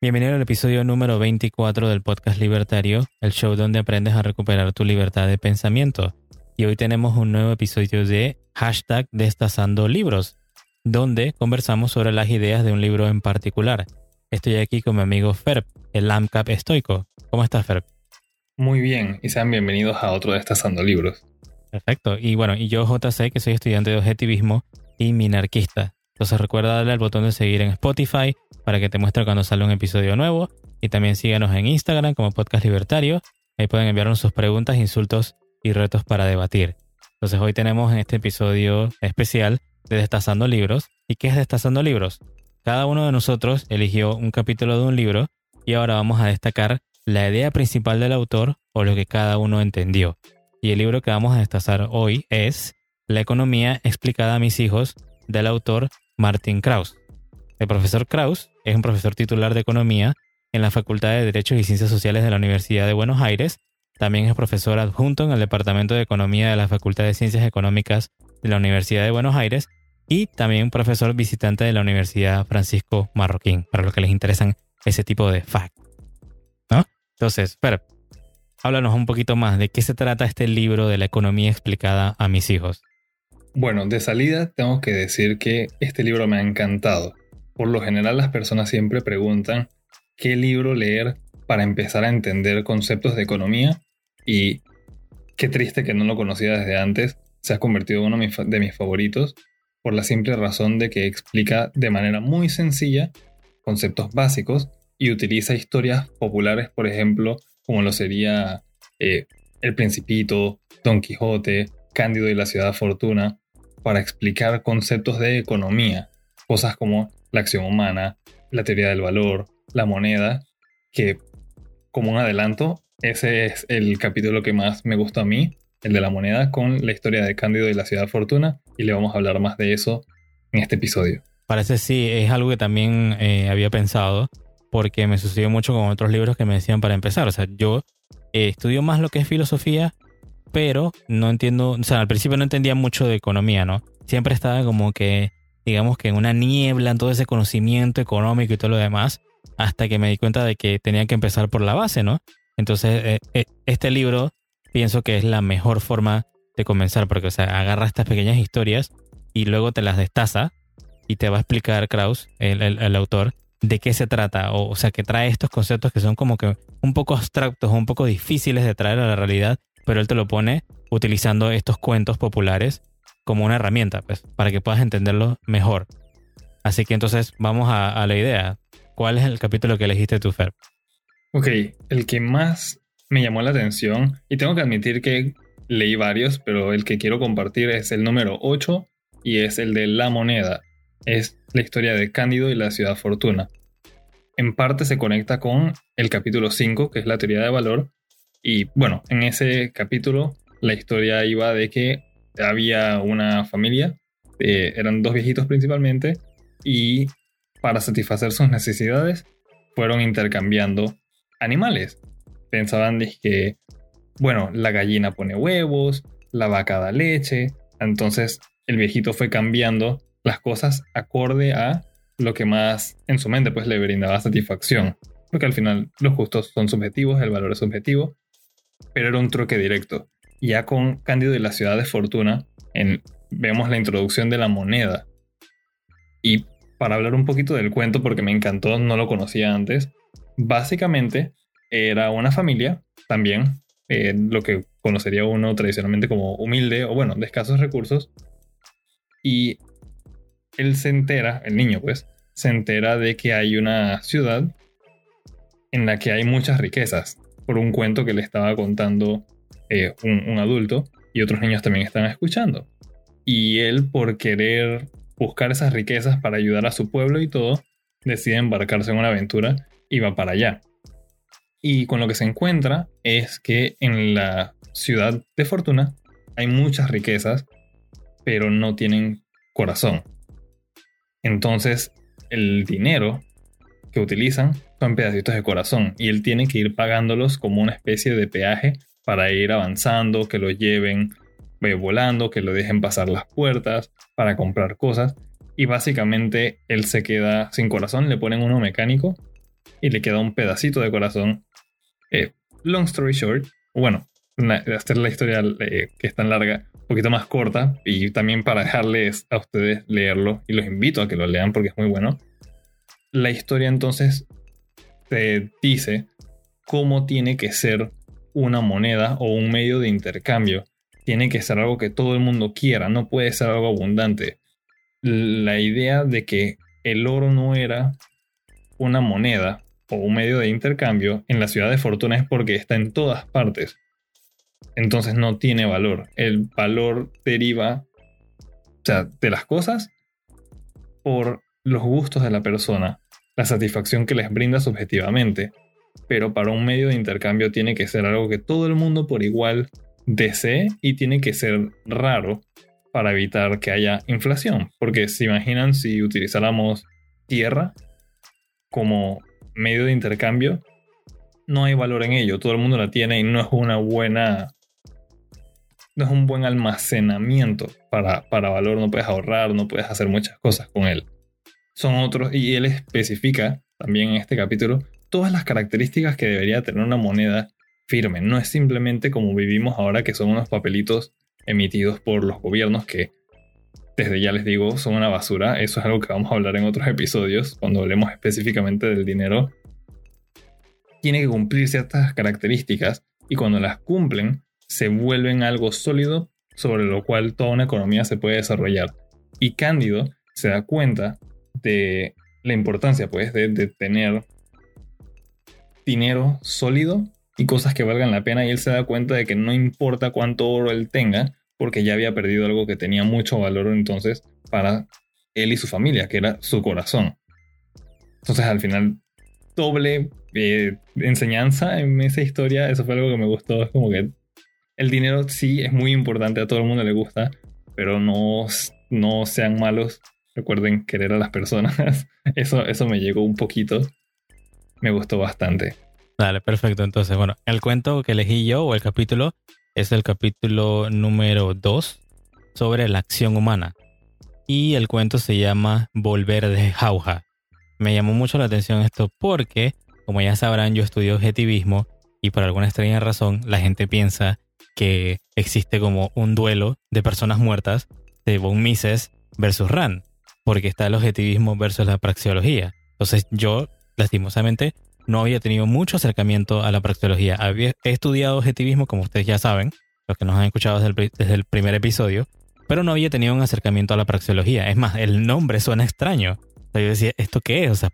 Bienvenido al episodio número 24 del podcast Libertario, el show donde aprendes a recuperar tu libertad de pensamiento. Y hoy tenemos un nuevo episodio de hashtag Destazando Libros, donde conversamos sobre las ideas de un libro en particular. Estoy aquí con mi amigo Ferb, el AMCAP estoico. ¿Cómo estás, Ferb? Muy bien, y sean bienvenidos a otro Destazando Libros. Perfecto. Y bueno, y yo JC, que soy estudiante de objetivismo y minarquista. Entonces recuerda darle al botón de seguir en Spotify para que te muestre cuando sale un episodio nuevo. Y también síganos en Instagram como Podcast Libertario. Ahí pueden enviarnos sus preguntas, insultos y retos para debatir. Entonces hoy tenemos en este episodio especial de Destazando Libros. ¿Y qué es Destazando Libros? Cada uno de nosotros eligió un capítulo de un libro y ahora vamos a destacar la idea principal del autor o lo que cada uno entendió. Y el libro que vamos a destazar hoy es La economía explicada a mis hijos del autor Martin Krauss. El profesor Krauss es un profesor titular de economía en la Facultad de Derechos y Ciencias Sociales de la Universidad de Buenos Aires. También es profesor adjunto en el Departamento de Economía de la Facultad de Ciencias Económicas de la Universidad de Buenos Aires y también profesor visitante de la Universidad Francisco Marroquín, para los que les interesan ese tipo de facts. ¿No? Entonces, Fer, háblanos un poquito más de qué se trata este libro de la economía explicada a mis hijos. Bueno, de salida tengo que decir que este libro me ha encantado. Por lo general las personas siempre preguntan qué libro leer para empezar a entender conceptos de economía y qué triste que no lo conocía desde antes, se ha convertido en uno de mis favoritos por la simple razón de que explica de manera muy sencilla conceptos básicos y utiliza historias populares, por ejemplo, como lo sería eh, El Principito, Don Quijote, Cándido y la Ciudad Fortuna, para explicar conceptos de economía, cosas como la acción humana, la teoría del valor, la moneda, que como un adelanto, ese es el capítulo que más me gustó a mí, el de la moneda, con la historia de Cándido y la Ciudad Fortuna, y le vamos a hablar más de eso en este episodio. Parece sí, es algo que también eh, había pensado, porque me sucedió mucho con otros libros que me decían para empezar. O sea, yo eh, estudio más lo que es filosofía, pero no entiendo, o sea, al principio no entendía mucho de economía, ¿no? Siempre estaba como que, digamos que en una niebla en todo ese conocimiento económico y todo lo demás, hasta que me di cuenta de que tenía que empezar por la base, ¿no? Entonces, eh, este libro pienso que es la mejor forma de comenzar, porque, o sea, agarra estas pequeñas historias y luego te las destaza y te va a explicar Kraus, el, autor, de qué se trata. O, sea, que trae estos conceptos que son como que un poco abstractos, un poco difíciles de traer a la realidad, pero él te lo pone utilizando estos cuentos populares como una herramienta, pues, para que puedas entenderlo mejor. Así que entonces vamos a, la idea. ¿Cuál es el capítulo que elegiste tú, Fer? Ok, el que más me llamó la atención, y tengo que admitir que leí varios, pero el que quiero compartir es el número 8 y es el de la moneda es la historia de Cándido y la ciudad Fortuna. En parte se conecta con el capítulo 5, que es la teoría de valor. Y bueno, en ese capítulo la historia iba de que había una familia, eh, eran dos viejitos principalmente, y para satisfacer sus necesidades fueron intercambiando animales. Pensaban que, bueno, la gallina pone huevos, la vaca da leche, entonces el viejito fue cambiando las cosas acorde a lo que más en su mente pues le brindaba satisfacción. Porque al final los gustos son subjetivos, el valor es subjetivo, pero era un troque directo. Ya con Cándido y la ciudad de Fortuna, en, vemos la introducción de la moneda. Y para hablar un poquito del cuento, porque me encantó, no lo conocía antes, básicamente era una familia, también eh, lo que conocería uno tradicionalmente como humilde o bueno, de escasos recursos, y él se entera, el niño pues, se entera de que hay una ciudad en la que hay muchas riquezas, por un cuento que le estaba contando eh, un, adulto y otros niños también están escuchando. Y él, por querer buscar esas riquezas para ayudar a su pueblo y todo, decide embarcarse en una aventura y va para allá. Y con lo que se encuentra es que en la ciudad de Fortuna hay muchas riquezas, pero no tienen corazón. Entonces, el dinero que utilizan son pedacitos de corazón y él tiene que ir pagándolos como una especie de peaje para ir avanzando, que lo lleven eh, volando, que lo dejen pasar las puertas para comprar cosas. y básicamente él se queda sin corazón, le ponen uno mecánico y le queda un pedacito de corazón. Eh, long story short, bueno, hacer la historia eh, que es tan larga, un poquito más corta y también para dejarles a ustedes leerlo y los invito a que lo lean porque es muy bueno. La historia entonces te dice cómo tiene que ser una moneda o un medio de intercambio. Tiene que ser algo que todo el mundo quiera, no puede ser algo abundante. La idea de que el oro no era una moneda o un medio de intercambio en la ciudad de Fortuna es porque está en todas partes. Entonces no tiene valor. El valor deriva de las cosas por los gustos de la persona, la satisfacción que les brinda subjetivamente. Pero para un medio de intercambio tiene que ser algo que todo el mundo por igual desee y tiene que ser raro para evitar que haya inflación. Porque se imaginan si utilizáramos tierra como medio de intercambio, no hay valor en ello. Todo el mundo la tiene y no es una buena. No es un buen almacenamiento para, para valor. No puedes ahorrar, no puedes hacer muchas cosas con él. Son otros, y él especifica también en este capítulo todas las características que debería tener una moneda firme. No es simplemente como vivimos ahora, que son unos papelitos emitidos por los gobiernos que, desde ya les digo, son una basura. Eso es algo que vamos a hablar en otros episodios, cuando hablemos específicamente del dinero tiene que cumplir ciertas características y cuando las cumplen se vuelven algo sólido sobre lo cual toda una economía se puede desarrollar. Y Cándido se da cuenta de la importancia pues de, de tener dinero sólido y cosas que valgan la pena y él se da cuenta de que no importa cuánto oro él tenga porque ya había perdido algo que tenía mucho valor entonces para él y su familia, que era su corazón. Entonces al final doble eh, enseñanza en esa historia. Eso fue algo que me gustó. Es como que el dinero sí es muy importante, a todo el mundo le gusta, pero no, no sean malos. Recuerden querer a las personas. Eso, eso me llegó un poquito. Me gustó bastante. Dale, perfecto. Entonces, bueno, el cuento que elegí yo o el capítulo es el capítulo número 2 sobre la acción humana. Y el cuento se llama Volver de Jauja. Me llamó mucho la atención esto porque como ya sabrán, yo estudio objetivismo y por alguna extraña razón la gente piensa que existe como un duelo de personas muertas de Von Mises versus Rand, porque está el objetivismo versus la praxeología. Entonces yo, lastimosamente, no había tenido mucho acercamiento a la praxeología. Había, estudiado objetivismo, como ustedes ya saben, los que nos han escuchado desde el, primer episodio, pero no había tenido un acercamiento a la praxeología. Es más, el nombre suena extraño. yo decía, ¿esto qué es? O sea,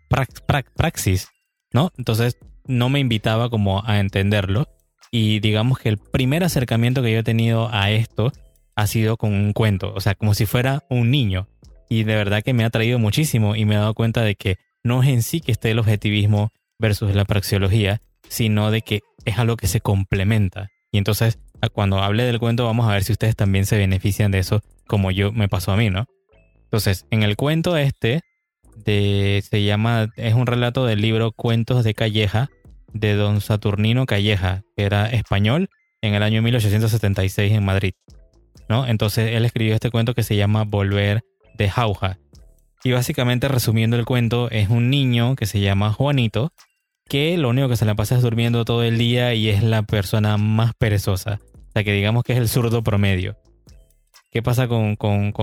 praxis. ¿no? Entonces no me invitaba como a entenderlo y digamos que el primer acercamiento que yo he tenido a esto ha sido con un cuento, o sea, como si fuera un niño. Y de verdad que me ha traído muchísimo y me he dado cuenta de que no es en sí que esté el objetivismo versus la praxeología, sino de que es algo que se complementa. Y entonces, cuando hable del cuento, vamos a ver si ustedes también se benefician de eso, como yo me pasó a mí, ¿no? Entonces, en el cuento este, se llama, es un relato del libro Cuentos de Calleja de don Saturnino Calleja, que era español en el año 1876 en Madrid. ¿no? Entonces él escribió este cuento que se llama Volver de Jauja. Y básicamente resumiendo el cuento, es un niño que se llama Juanito, que lo único que se le pasa es durmiendo todo el día y es la persona más perezosa. O sea que digamos que es el zurdo promedio. ¿Qué pasa con,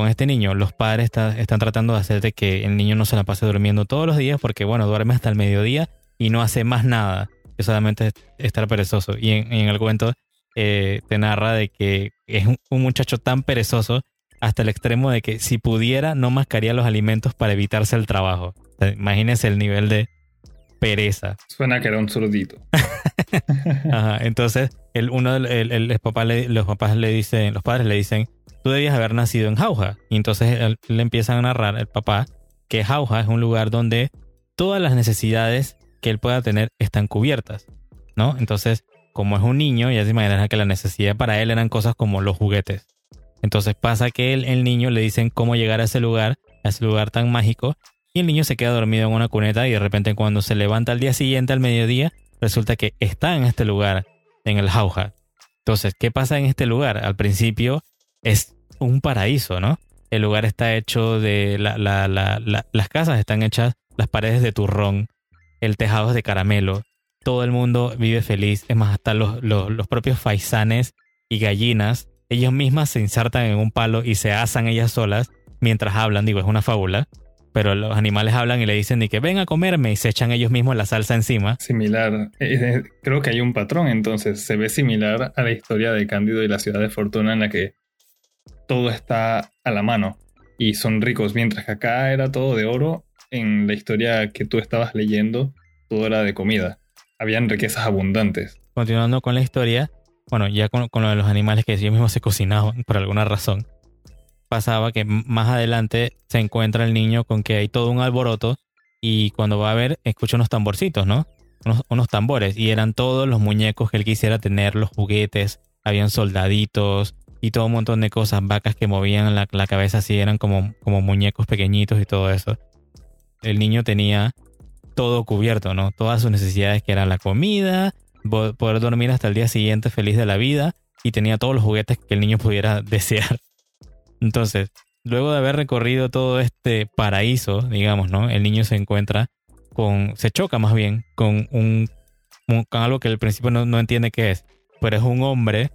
este niño? Los padres están tratando de hacer de que el niño no se la pase durmiendo todos los días porque, bueno, duerme hasta el mediodía y no hace más nada que solamente estar perezoso. Y en, el cuento eh, te narra de que es un, muchacho tan perezoso hasta el extremo de que si pudiera no mascaría los alimentos para evitarse el trabajo. imagínense el nivel de pereza. Suena que era un zurdito. Entonces, el, uno, el, papá los papás le dicen, los padres le dicen, tú debías haber nacido en Jauja. Y entonces le empiezan a narrar el papá que Jauja es un lugar donde todas las necesidades que él pueda tener están cubiertas, ¿no? Entonces, como es un niño, ya se imaginará que la necesidad para él eran cosas como los juguetes. Entonces pasa que él, el niño le dicen cómo llegar a ese lugar, a ese lugar tan mágico, y el niño se queda dormido en una cuneta y de repente cuando se levanta al día siguiente, al mediodía, resulta que está en este lugar, en el Jauja. Entonces, ¿qué pasa en este lugar? Al principio es un paraíso, ¿no? el lugar está hecho de... las casas están hechas, las paredes de turrón, el tejado es de caramelo, todo el mundo vive feliz, es más, hasta los, los, propios faisanes y gallinas, ellos mismas se insertan en un palo y se asan ellas solas mientras hablan, digo, es una fábula, pero los animales hablan y le dicen ni que ven a comerme y se echan ellos mismos la salsa encima. Similar, eh, eh, creo que hay un patrón entonces, se ve similar a la historia de Cándido y la ciudad de Fortuna en la que todo está a la mano y son ricos, mientras que acá era todo de oro, en la historia que tú estabas leyendo, todo era de comida. Habían riquezas abundantes. Continuando con la historia, bueno, ya con, lo de los animales que ellos mismos se cocinaban por alguna razón, pasaba que más adelante se encuentra el niño con que hay todo un alboroto y cuando va a ver escucha unos tamborcitos, ¿no? Unos, unos tambores y eran todos los muñecos que él quisiera tener, los juguetes, habían soldaditos, y todo un montón de cosas, vacas que movían la, cabeza así, eran como, como muñecos pequeñitos y todo eso. El niño tenía todo cubierto, ¿no? Todas sus necesidades que era la comida, poder dormir hasta el día siguiente feliz de la vida y tenía todos los juguetes que el niño pudiera desear. Entonces, luego de haber recorrido todo este paraíso, digamos, ¿no? El niño se encuentra con, se choca más bien con un, con algo que al principio no, no entiende qué es, pero es un hombre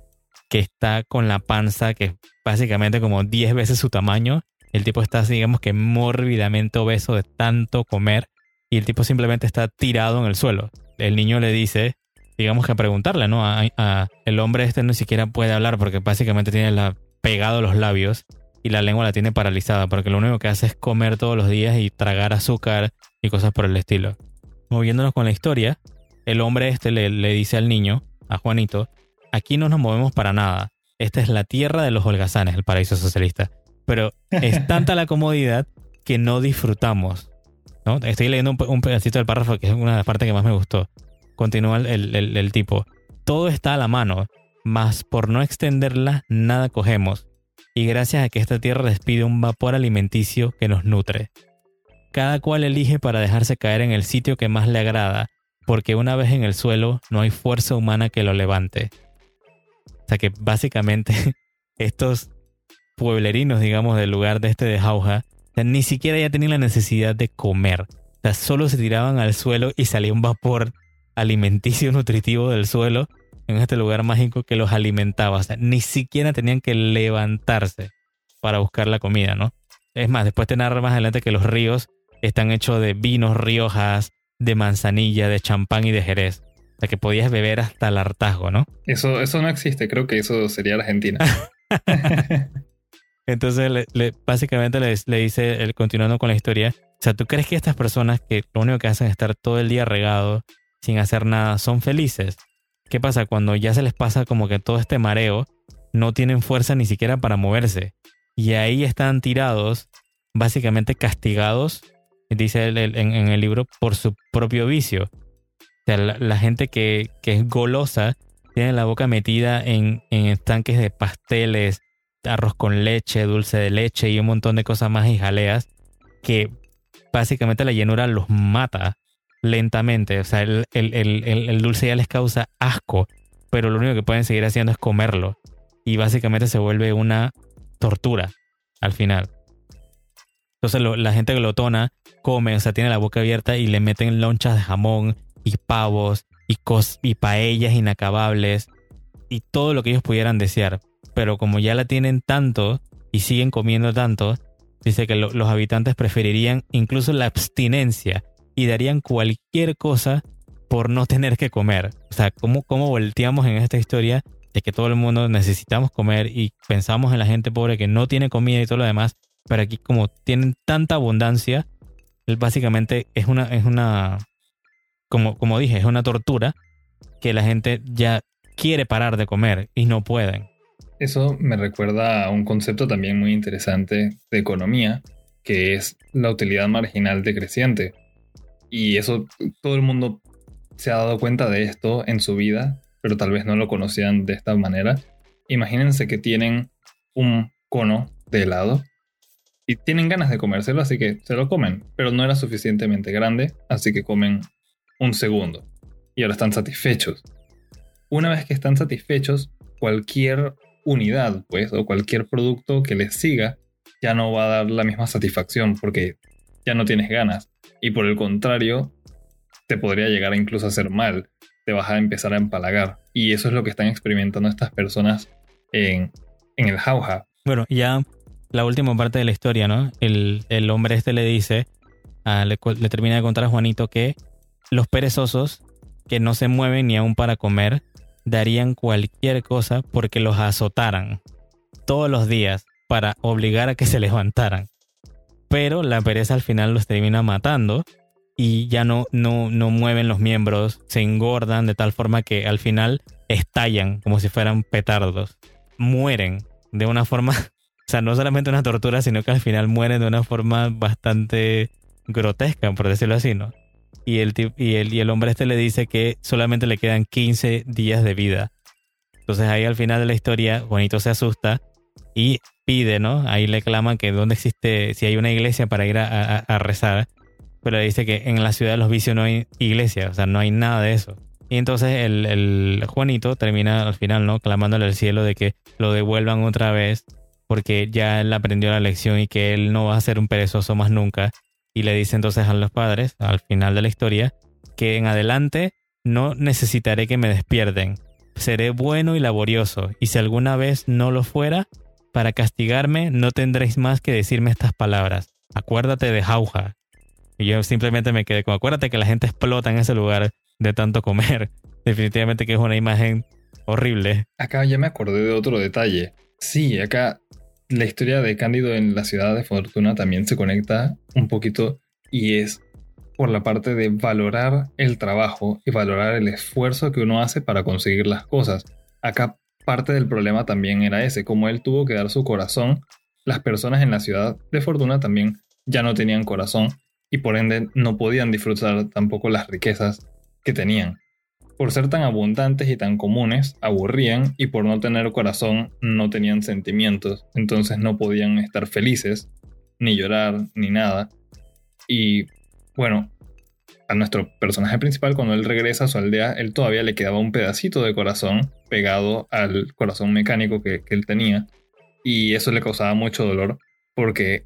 que está con la panza que es básicamente como 10 veces su tamaño. El tipo está, digamos que mórbidamente obeso de tanto comer y el tipo simplemente está tirado en el suelo. El niño le dice, digamos que preguntarle, ¿no? A, el hombre este no siquiera puede hablar porque básicamente tiene la, pegado los labios y la lengua la tiene paralizada porque lo único que hace es comer todos los días y tragar azúcar y cosas por el estilo. Moviéndonos con la historia, el hombre este le, le dice al niño, a Juanito, aquí no nos movemos para nada. Esta es la tierra de los holgazanes, el paraíso socialista. Pero es tanta la comodidad que no disfrutamos. ¿no? Estoy leyendo un, pedacito del párrafo que es una de las partes que más me gustó. Continúa el, tipo. Todo está a la mano, mas por no extenderla nada cogemos. Y gracias a que esta tierra despide un vapor alimenticio que nos nutre. Cada cual elige para dejarse caer en el sitio que más le agrada, porque una vez en el suelo no hay fuerza humana que lo levante. O sea que básicamente estos pueblerinos, digamos, del lugar de este de Jauja, ni siquiera ya tenían la necesidad de comer. O sea, solo se tiraban al suelo y salía un vapor alimenticio nutritivo del suelo en este lugar mágico que los alimentaba. O sea, ni siquiera tenían que levantarse para buscar la comida, ¿no? Es más, después te narra más adelante que los ríos están hechos de vinos riojas, de manzanilla, de champán y de jerez sea, que podías beber hasta el hartazgo, ¿no? Eso, eso no existe, creo que eso sería Argentina. Entonces, básicamente le, dice, el, continuando con la historia, o sea, ¿tú crees que estas personas que lo único que hacen es estar todo el día regado, sin hacer nada, son felices? ¿Qué pasa cuando ya se les pasa como que todo este mareo, no tienen fuerza ni siquiera para moverse? Y ahí están tirados, básicamente castigados, dice en el libro, por su propio vicio la, gente que, es golosa tiene la boca metida en, estanques de pasteles, arroz con leche, dulce de leche y un montón de cosas más y jaleas que básicamente la llenura los mata lentamente. O sea, el, el, dulce ya les causa asco, pero lo único que pueden seguir haciendo es comerlo. Y básicamente se vuelve una tortura al final. Entonces la gente glotona come, o sea, tiene la boca abierta y le meten lonchas de jamón y pavos y, y paellas inacabables y todo lo que ellos pudieran desear. Pero como ya la tienen tanto y siguen comiendo tanto, dice que los habitantes preferirían incluso la abstinencia y darían cualquier cosa por no tener que comer. O sea, ¿cómo, cómo volteamos en esta historia de que todo el mundo necesitamos comer y pensamos en la gente pobre que no tiene comida y todo lo demás, pero aquí como tienen tanta abundancia, básicamente es una, es una, como, como dije, es una tortura que la gente ya quiere parar de comer y no pueden. Eso me recuerda a un concepto también muy interesante de economía, que es la utilidad marginal decreciente. Y eso todo el mundo se ha dado cuenta de esto en su vida, pero tal vez no lo conocían de esta manera. Imagínense que tienen un cono de helado y tienen ganas de comérselo, así que se lo comen, pero no era suficientemente grande, así que comen un segundo. Y ahora están satisfechos. Una vez que están satisfechos, cualquier unidad, pues, o cualquier producto que les siga, ya no va a dar la misma satisfacción porque ya no tienes ganas. Y por el contrario, te podría llegar a incluso hacer mal. Te vas a empezar a empalagar. Y eso es lo que están experimentando estas personas en, en el jauja. Bueno, ya la última parte de la historia, ¿no? El, el hombre este le dice, le, le termina de contar a Juanito que los perezosos que no se mueven ni aún para comer darían cualquier cosa porque los azotaran todos los días para obligar a que se levantaran. Pero la pereza al final los termina matando y ya no, no, no mueven los miembros, se engordan de tal forma que al final estallan como si fueran petardos. Mueren de una forma, o sea, no solamente una tortura, sino que al final mueren de una forma bastante grotesca, por decirlo así, ¿no? Y el, y el, y el hombre este le dice que solamente le quedan 15 días de vida. Entonces ahí al final de la historia, Juanito se asusta y pide, ¿no? Ahí le claman que dónde existe, si hay una iglesia para ir a, rezar. Pero le dice que en la ciudad de los vicios no hay iglesia, o sea, no hay nada de eso. Y entonces el, el Juanito termina al final, ¿no? Clamándole al cielo de que lo devuelvan otra vez porque ya él aprendió la lección y que él no va a ser un perezoso más nunca. Y le dice entonces a los padres, al final de la historia, que en adelante no necesitaré que me despierten. Seré bueno y laborioso, y si alguna vez no lo fuera, para castigarme no tendréis más que decirme estas palabras. Acuérdate de Jauja. Y yo simplemente me quedé con, acuérdate que la gente explota en ese lugar de tanto comer. Definitivamente que es una imagen horrible. Acá ya me acordé de otro detalle. Sí, acá la historia de Cándido en la ciudad de Fortuna también se conecta un poquito y es por la parte de valorar el trabajo y valorar el esfuerzo que uno hace para conseguir las cosas. Acá parte del problema también era ese, como él tuvo que dar su corazón, las personas en la ciudad de Fortuna también ya no tenían corazón y por ende no podían disfrutar tampoco las riquezas que tenían. Por ser tan abundantes y tan comunes, aburrían y por no tener corazón no tenían sentimientos, entonces no podían estar felices, ni llorar, ni nada. Y bueno, a nuestro personaje principal, cuando él regresa a su aldea, él todavía le quedaba un pedacito de corazón pegado al corazón mecánico que, él tenía. Y eso le causaba mucho dolor porque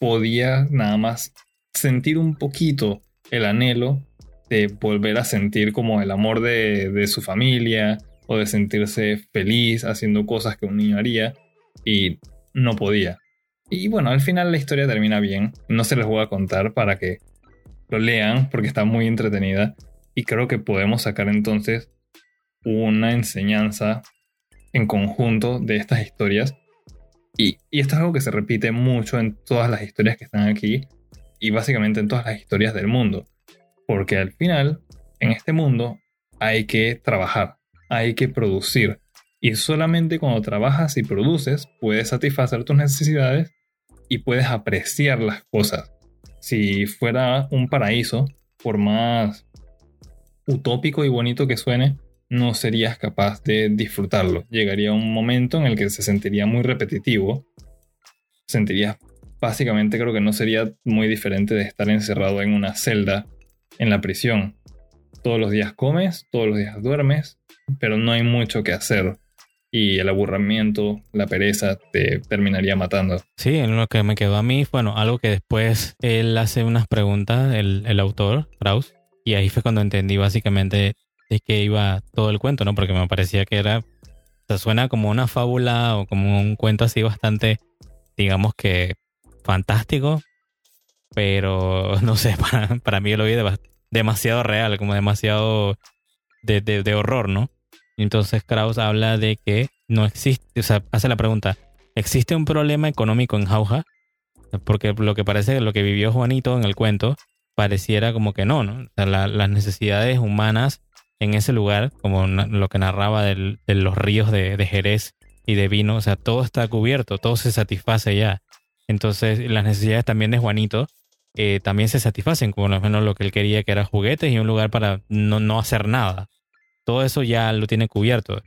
podía nada más sentir un poquito el anhelo de volver a sentir como el amor de, de, su familia o de sentirse feliz haciendo cosas que un niño haría y no podía. Y bueno, al final la historia termina bien. No se les voy a contar para que lo lean porque está muy entretenida y creo que podemos sacar entonces una enseñanza en conjunto de estas historias. Y, esto es algo que se repite mucho en todas las historias que están aquí y básicamente en todas las historias del mundo. Porque al final, en este mundo, hay que trabajar, hay que producir. Y solamente cuando trabajas y produces, puedes satisfacer tus necesidades y puedes apreciar las cosas si fuera un paraíso, por más utópico y bonito que suene, no serías capaz de disfrutarlo. Llegaría un momento en el que se sentiría muy repetitivo. Sentirías, básicamente creo que no sería muy diferente de estar encerrado en una celda en la prisión. Todos los días comes, todos los días duermes, pero no hay mucho que hacer y el aburrimiento, la pereza te terminaría matando. Sí, en lo que me quedó a mí, bueno, algo que después él hace unas preguntas, el, el autor, Krauss, y ahí fue cuando entendí básicamente de qué iba todo el cuento, ¿no? Porque me parecía que era, se suena como una fábula o como un cuento así bastante, digamos que fantástico, pero no sé, para, para mí lo vi demasiado real, como demasiado de, de, de horror, ¿no? Entonces Krauss habla de que no existe, o sea, hace la pregunta, ¿existe un problema económico en Jauja? Porque lo que parece, lo que vivió Juanito en el cuento, pareciera como que no, ¿no? O sea, las necesidades humanas en ese lugar, como lo que narraba de los ríos de, Jerez y de vino, o sea, todo está cubierto, todo se satisface ya. Entonces, las necesidades también de Juanito eh, también se satisfacen, como lo menos lo que él quería, que era juguetes y un lugar para no, no hacer nada todo eso ya lo tiene cubierto.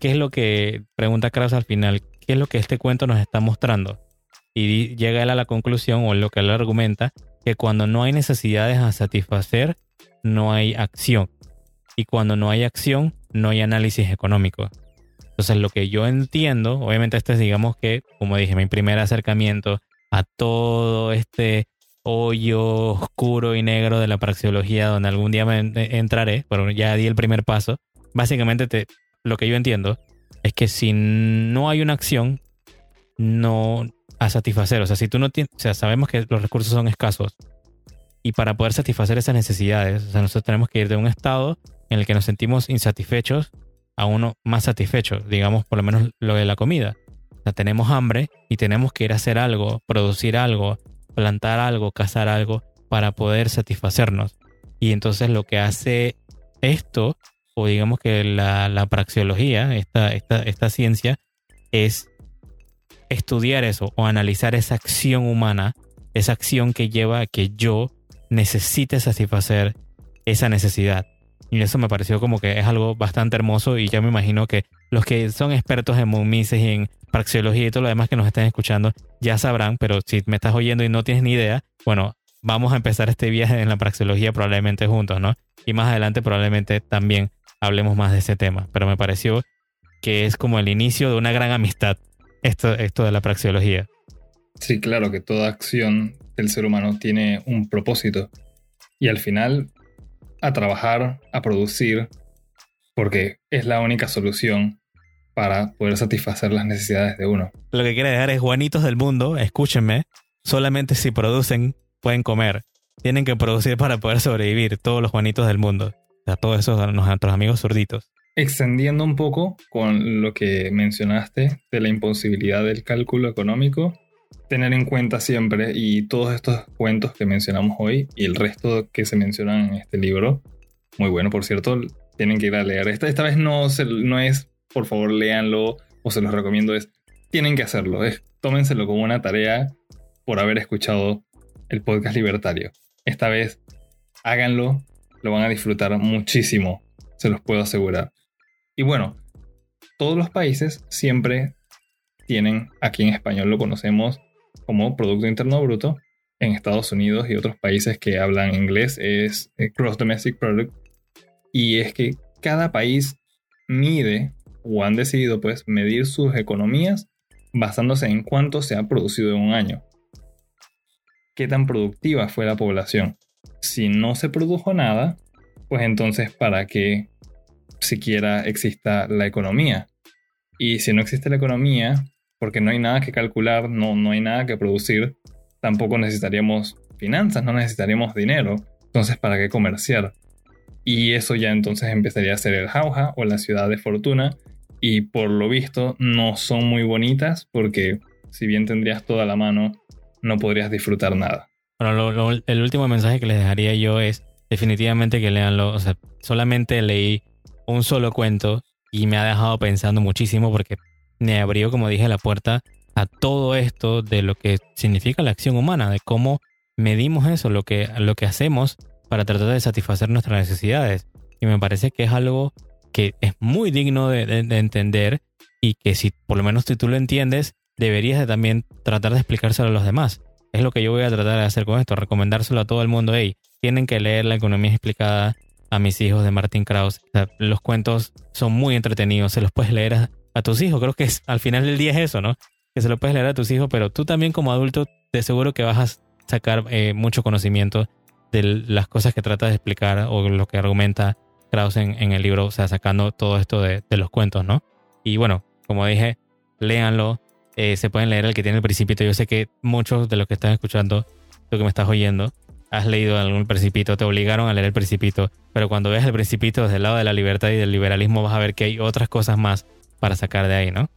¿Qué es lo que, pregunta Krauss al final, qué es lo que este cuento nos está mostrando? Y llega él a la conclusión, o lo que él argumenta, que cuando no hay necesidades a satisfacer, no hay acción. Y cuando no hay acción, no hay análisis económico. Entonces, lo que yo entiendo, obviamente este es, digamos que, como dije, mi primer acercamiento a todo este hoyo oscuro y negro de la praxeología, donde algún día me entraré, pero ya di el primer paso. Básicamente, te, lo que yo entiendo es que si no hay una acción, no a satisfacer. O sea, si tú no tienes, o sea, sabemos que los recursos son escasos y para poder satisfacer esas necesidades, o sea, nosotros tenemos que ir de un estado en el que nos sentimos insatisfechos a uno más satisfecho, digamos por lo menos lo de la comida. O sea, tenemos hambre y tenemos que ir a hacer algo, producir algo, plantar algo, cazar algo para poder satisfacernos. Y entonces lo que hace esto, o digamos que la, la praxeología, esta, esta, esta ciencia, es estudiar eso o analizar esa acción humana, esa acción que lleva a que yo necesite satisfacer esa necesidad. Y eso me pareció como que es algo bastante hermoso y ya me imagino que los que son expertos en momises y en praxeología y todo lo demás que nos estén escuchando ya sabrán, pero si me estás oyendo y no tienes ni idea, bueno, vamos a empezar este viaje en la praxeología probablemente juntos, ¿no? Y más adelante probablemente también hablemos más de ese tema, pero me pareció que es como el inicio de una gran amistad esto, esto de la praxeología. Sí, claro que toda acción del ser humano tiene un propósito y al final a trabajar, a producir, porque es la única solución para poder satisfacer las necesidades de uno. Lo que quiere dejar es Juanitos del mundo, escúchenme, solamente si producen pueden comer. Tienen que producir para poder sobrevivir todos los Juanitos del mundo. O sea, todos esos nuestros amigos zurditos. Extendiendo un poco con lo que mencionaste de la imposibilidad del cálculo económico, tener en cuenta siempre y todos estos cuentos que mencionamos hoy y el resto que se mencionan en este libro, muy bueno por cierto, tienen que ir a leer. Esta, esta vez no, no es, por favor, léanlo o se los recomiendo, es, tienen que hacerlo, es, tómenselo como una tarea por haber escuchado el podcast libertario. Esta vez háganlo, lo van a disfrutar muchísimo, se los puedo asegurar. Y bueno, todos los países siempre tienen, aquí en español lo conocemos como Producto Interno Bruto. En Estados Unidos y otros países que hablan inglés es Cross Domestic Product. Y es que cada país mide o han decidido pues medir sus economías basándose en cuánto se ha producido en un año. ¿Qué tan productiva fue la población? Si no se produjo nada, pues entonces ¿para qué siquiera exista la economía? Y si no existe la economía, porque no hay nada que calcular, no, no hay nada que producir, tampoco necesitaríamos finanzas, no necesitaríamos dinero. Entonces, ¿para qué comerciar? Y eso ya entonces empezaría a ser el jauja o la ciudad de fortuna. Y por lo visto no son muy bonitas porque si bien tendrías toda la mano, no podrías disfrutar nada. Bueno, el último mensaje que les dejaría yo es definitivamente que leanlo. O sea, solamente leí un solo cuento y me ha dejado pensando muchísimo porque me abrió, como dije, la puerta a todo esto de lo que significa la acción humana, de cómo medimos eso, lo que, lo que hacemos para tratar de satisfacer nuestras necesidades. Y me parece que es algo que es muy digno de, entender y que si por lo menos tú lo entiendes, deberías de también tratar de explicárselo a los demás. Es lo que yo voy a tratar de hacer con esto, recomendárselo a todo el mundo. Hey, tienen que leer La economía explicada a mis hijos de Martin Krauss. los cuentos son muy entretenidos, se los puedes leer a, tus hijos. Creo que al final del día es eso, ¿no? Que se lo puedes leer a tus hijos, pero tú también como adulto de seguro que vas a sacar eh, mucho conocimiento de las cosas que trata de explicar o lo que argumenta Krauss en, el libro, o sea, sacando todo esto de, los cuentos, ¿no? Y bueno, como dije, léanlo. Eh, se pueden leer el que tiene el principito. Yo sé que muchos de los que están escuchando, tú que me estás oyendo, has leído algún principito, te obligaron a leer el principito, pero cuando ves el principito desde el lado de la libertad y del liberalismo vas a ver que hay otras cosas más para sacar de ahí, ¿no?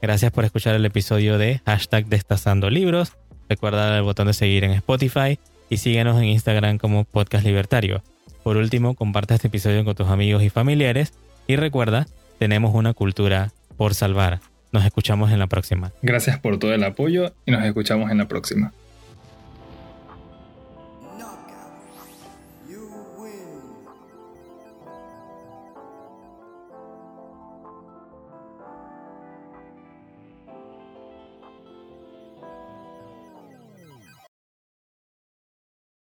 Gracias por escuchar el episodio de hashtag Destazando Libros. Recuerda el botón de seguir en Spotify y síguenos en Instagram como Podcast Libertario. Por último, comparte este episodio con tus amigos y familiares y recuerda, tenemos una cultura por salvar. Nos escuchamos en la próxima. Gracias por todo el apoyo y nos escuchamos en la próxima.